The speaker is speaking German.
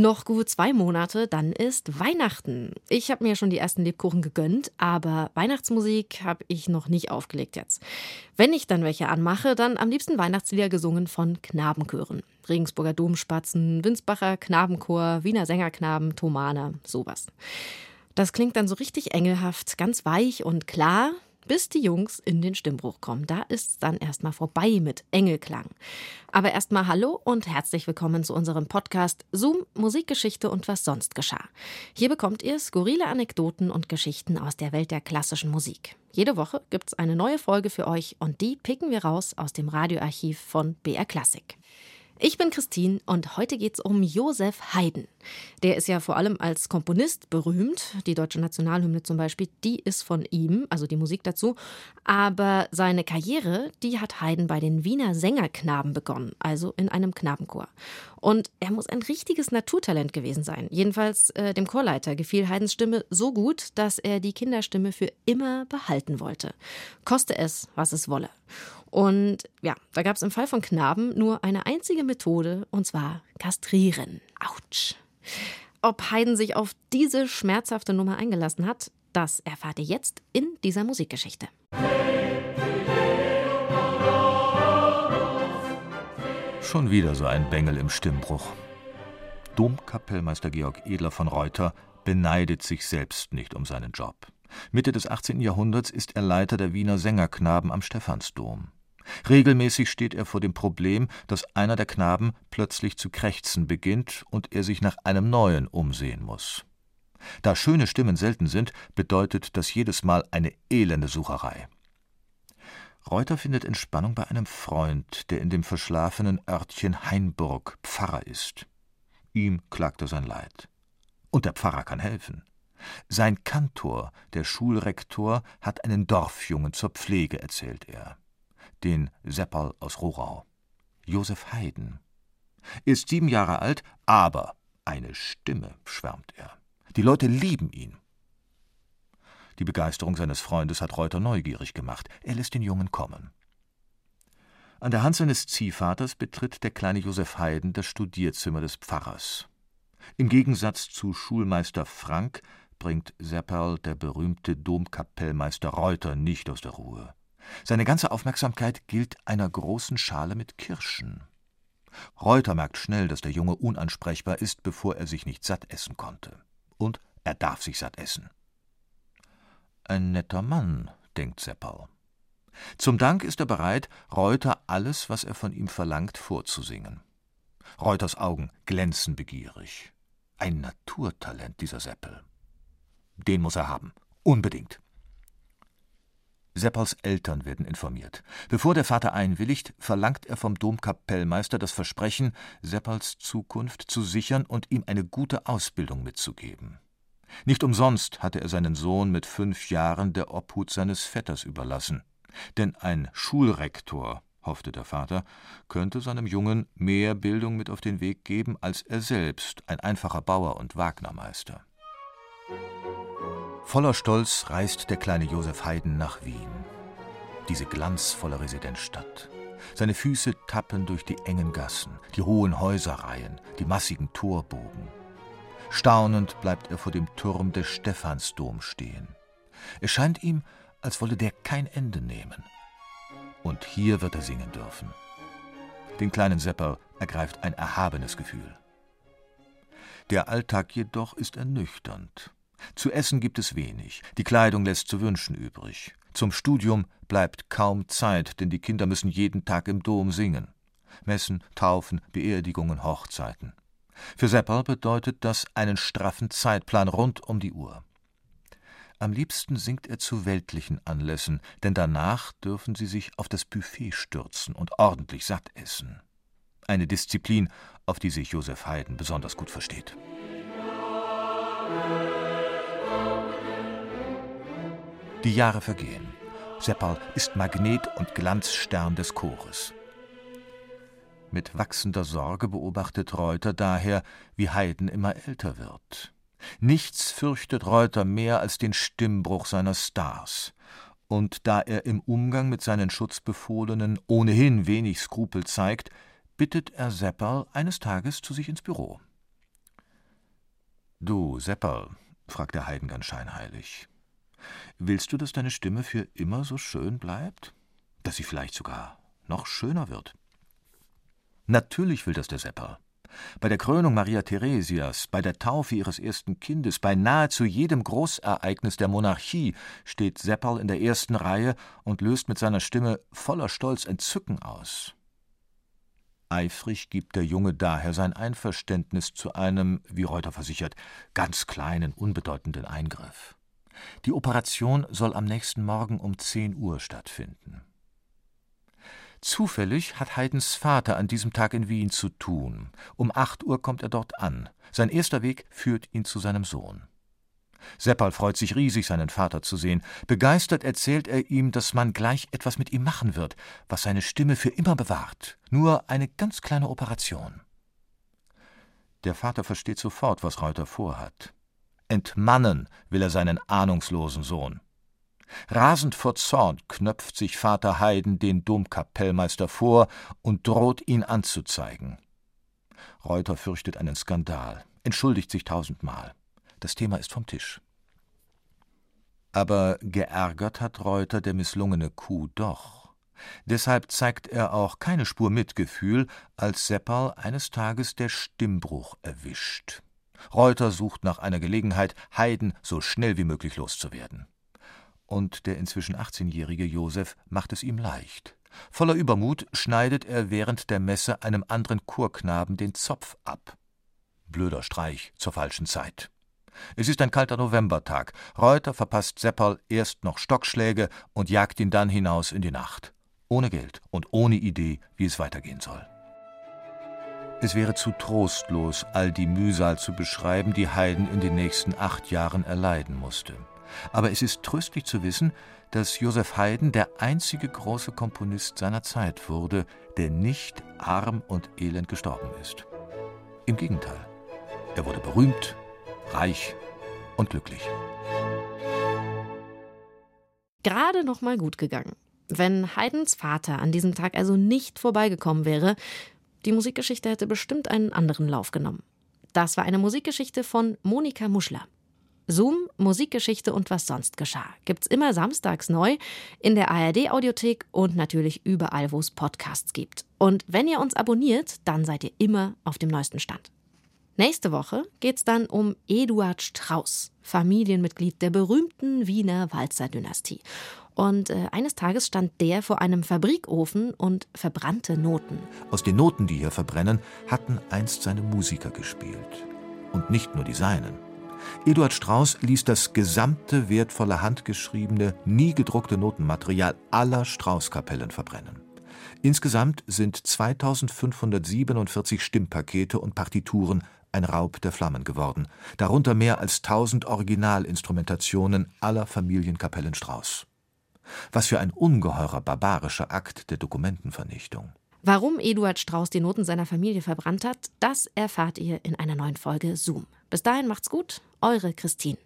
Noch gut zwei Monate, dann ist Weihnachten. Ich habe mir schon die ersten Lebkuchen gegönnt, aber Weihnachtsmusik habe ich noch nicht aufgelegt jetzt. Wenn ich dann welche anmache, dann am liebsten Weihnachtslieder gesungen von Knabenchören. Regensburger Domspatzen, Winsbacher Knabenchor, Wiener Sängerknaben, Thomane, sowas. Das klingt dann so richtig engelhaft, ganz weich und klar, bis die Jungs in den Stimmbruch kommen. Da ist es dann erstmal vorbei mit Engelklang. Aber erstmal Hallo und herzlich willkommen zu unserem Podcast Zoom, Musikgeschichte und was sonst geschah. Hier bekommt ihr skurrile Anekdoten und Geschichten aus der Welt der klassischen Musik. Jede Woche gibt es eine neue Folge für euch und die picken wir raus aus dem Radioarchiv von BR Classic. Ich bin Christine und heute geht es um Josef Haydn. Der ist ja vor allem als Komponist berühmt. Die deutsche Nationalhymne zum Beispiel, die ist von ihm, also die Musik dazu. Aber seine Karriere, die hat Haydn bei den Wiener Sängerknaben begonnen, also in einem Knabenchor. Und er muss ein richtiges Naturtalent gewesen sein. Jedenfalls äh, dem Chorleiter gefiel Haydns Stimme so gut, dass er die Kinderstimme für immer behalten wollte. Koste es, was es wolle. Und ja, da gab es im Fall von Knaben nur eine einzige Methode, und zwar kastrieren. Autsch. Ob Haydn sich auf diese schmerzhafte Nummer eingelassen hat, das erfahrt ihr jetzt in dieser Musikgeschichte. Schon wieder so ein Bengel im Stimmbruch. Domkapellmeister Georg Edler von Reuter beneidet sich selbst nicht um seinen Job. Mitte des 18. Jahrhunderts ist er Leiter der Wiener Sängerknaben am Stephansdom. Regelmäßig steht er vor dem Problem, dass einer der Knaben plötzlich zu krächzen beginnt und er sich nach einem neuen umsehen muss. Da schöne Stimmen selten sind, bedeutet das jedes Mal eine elende Sucherei. Reuter findet Entspannung bei einem Freund, der in dem verschlafenen Örtchen Hainburg Pfarrer ist. Ihm klagt er sein Leid. Und der Pfarrer kann helfen. Sein Kantor, der Schulrektor, hat einen Dorfjungen zur Pflege, erzählt er den Sepperl aus Rohrau. Josef Haydn. Ist sieben Jahre alt, aber eine Stimme, schwärmt er. Die Leute lieben ihn. Die Begeisterung seines Freundes hat Reuter neugierig gemacht. Er lässt den Jungen kommen. An der Hand seines Ziehvaters betritt der kleine Josef Haydn das Studierzimmer des Pfarrers. Im Gegensatz zu Schulmeister Frank bringt Sepperl der berühmte Domkapellmeister Reuter nicht aus der Ruhe. Seine ganze Aufmerksamkeit gilt einer großen Schale mit Kirschen. Reuter merkt schnell, dass der Junge unansprechbar ist, bevor er sich nicht satt essen konnte. Und er darf sich satt essen. Ein netter Mann, denkt Seppal. Zum Dank ist er bereit, Reuter alles, was er von ihm verlangt, vorzusingen. Reuters Augen glänzen begierig. Ein Naturtalent, dieser Seppel. Den muss er haben. Unbedingt. Seppers Eltern werden informiert. Bevor der Vater einwilligt, verlangt er vom Domkapellmeister das Versprechen, Seppers Zukunft zu sichern und ihm eine gute Ausbildung mitzugeben. Nicht umsonst hatte er seinen Sohn mit fünf Jahren der Obhut seines Vetters überlassen. Denn ein Schulrektor, hoffte der Vater, könnte seinem Jungen mehr Bildung mit auf den Weg geben als er selbst, ein einfacher Bauer und Wagnermeister. Voller Stolz reist der kleine Josef Haydn nach Wien. Diese glanzvolle Residenzstadt. Seine Füße tappen durch die engen Gassen, die hohen Häuserreihen, die massigen Torbogen. Staunend bleibt er vor dem Turm des Stephansdom stehen. Es scheint ihm, als wolle der kein Ende nehmen. Und hier wird er singen dürfen. Den kleinen Sepper ergreift ein erhabenes Gefühl. Der Alltag jedoch ist ernüchternd. Zu essen gibt es wenig, die Kleidung lässt zu wünschen übrig. Zum Studium bleibt kaum Zeit, denn die Kinder müssen jeden Tag im Dom singen. Messen, Taufen, Beerdigungen, Hochzeiten. Für Seppal bedeutet das einen straffen Zeitplan rund um die Uhr. Am liebsten singt er zu weltlichen Anlässen, denn danach dürfen sie sich auf das Buffet stürzen und ordentlich satt essen. Eine Disziplin, auf die sich Josef Haydn besonders gut versteht. Die Jahre vergehen. Seppal ist Magnet und Glanzstern des Chores. Mit wachsender Sorge beobachtet Reuter daher, wie Haydn immer älter wird. Nichts fürchtet Reuter mehr als den Stimmbruch seiner Stars. Und da er im Umgang mit seinen Schutzbefohlenen ohnehin wenig Skrupel zeigt, bittet er Seppal eines Tages zu sich ins Büro. Du, Sepperl, fragte Haydn ganz scheinheilig, willst du, dass deine Stimme für immer so schön bleibt? Dass sie vielleicht sogar noch schöner wird? Natürlich will das der Sepperl. Bei der Krönung Maria Theresias, bei der Taufe ihres ersten Kindes, bei nahezu jedem Großereignis der Monarchie steht Sepperl in der ersten Reihe und löst mit seiner Stimme voller Stolz Entzücken aus. Eifrig gibt der Junge daher sein Einverständnis zu einem, wie Reuter versichert, ganz kleinen, unbedeutenden Eingriff. Die Operation soll am nächsten Morgen um zehn Uhr stattfinden. Zufällig hat Haydns Vater an diesem Tag in Wien zu tun. Um acht Uhr kommt er dort an. Sein erster Weg führt ihn zu seinem Sohn. Seppal freut sich riesig, seinen Vater zu sehen. Begeistert erzählt er ihm, dass man gleich etwas mit ihm machen wird, was seine Stimme für immer bewahrt. Nur eine ganz kleine Operation. Der Vater versteht sofort, was Reuter vorhat. Entmannen will er seinen ahnungslosen Sohn. Rasend vor Zorn knöpft sich Vater Heiden den Domkapellmeister vor und droht ihn anzuzeigen. Reuter fürchtet einen Skandal, entschuldigt sich tausendmal. Das Thema ist vom Tisch. Aber geärgert hat Reuter der misslungene Kuh doch. Deshalb zeigt er auch keine Spur Mitgefühl, als Sepperl eines Tages der Stimmbruch erwischt. Reuter sucht nach einer Gelegenheit, Heiden so schnell wie möglich loszuwerden und der inzwischen 18-jährige Josef macht es ihm leicht. Voller Übermut schneidet er während der Messe einem anderen Chorknaben den Zopf ab. Blöder Streich zur falschen Zeit. Es ist ein kalter Novembertag. Reuter verpasst Sepperl erst noch Stockschläge und jagt ihn dann hinaus in die Nacht. Ohne Geld und ohne Idee, wie es weitergehen soll. Es wäre zu trostlos, all die Mühsal zu beschreiben, die Haydn in den nächsten acht Jahren erleiden musste. Aber es ist tröstlich zu wissen, dass Joseph Haydn der einzige große Komponist seiner Zeit wurde, der nicht arm und elend gestorben ist. Im Gegenteil, er wurde berühmt, reich und glücklich. Gerade noch mal gut gegangen. Wenn Haydns Vater an diesem Tag also nicht vorbeigekommen wäre, die Musikgeschichte hätte bestimmt einen anderen Lauf genommen. Das war eine Musikgeschichte von Monika Muschler. Zoom, Musikgeschichte und was sonst geschah. Gibt's immer samstags neu in der ARD-Audiothek und natürlich überall, wo es Podcasts gibt. Und wenn ihr uns abonniert, dann seid ihr immer auf dem neuesten Stand. Nächste Woche geht's dann um Eduard Strauss, Familienmitglied der berühmten Wiener Walzer-Dynastie. Und äh, eines Tages stand der vor einem Fabrikofen und verbrannte Noten. Aus den Noten, die hier verbrennen, hatten einst seine Musiker gespielt. Und nicht nur die seinen. Eduard Strauß ließ das gesamte wertvolle handgeschriebene, nie gedruckte Notenmaterial aller Strauß-Kapellen verbrennen. Insgesamt sind 2547 Stimmpakete und Partituren ein Raub der Flammen geworden, darunter mehr als 1000 Originalinstrumentationen aller Familienkapellen Strauß. Was für ein ungeheurer barbarischer Akt der Dokumentenvernichtung. Warum Eduard Strauß die Noten seiner Familie verbrannt hat, das erfahrt ihr in einer neuen Folge Zoom. Bis dahin macht's gut, eure Christine.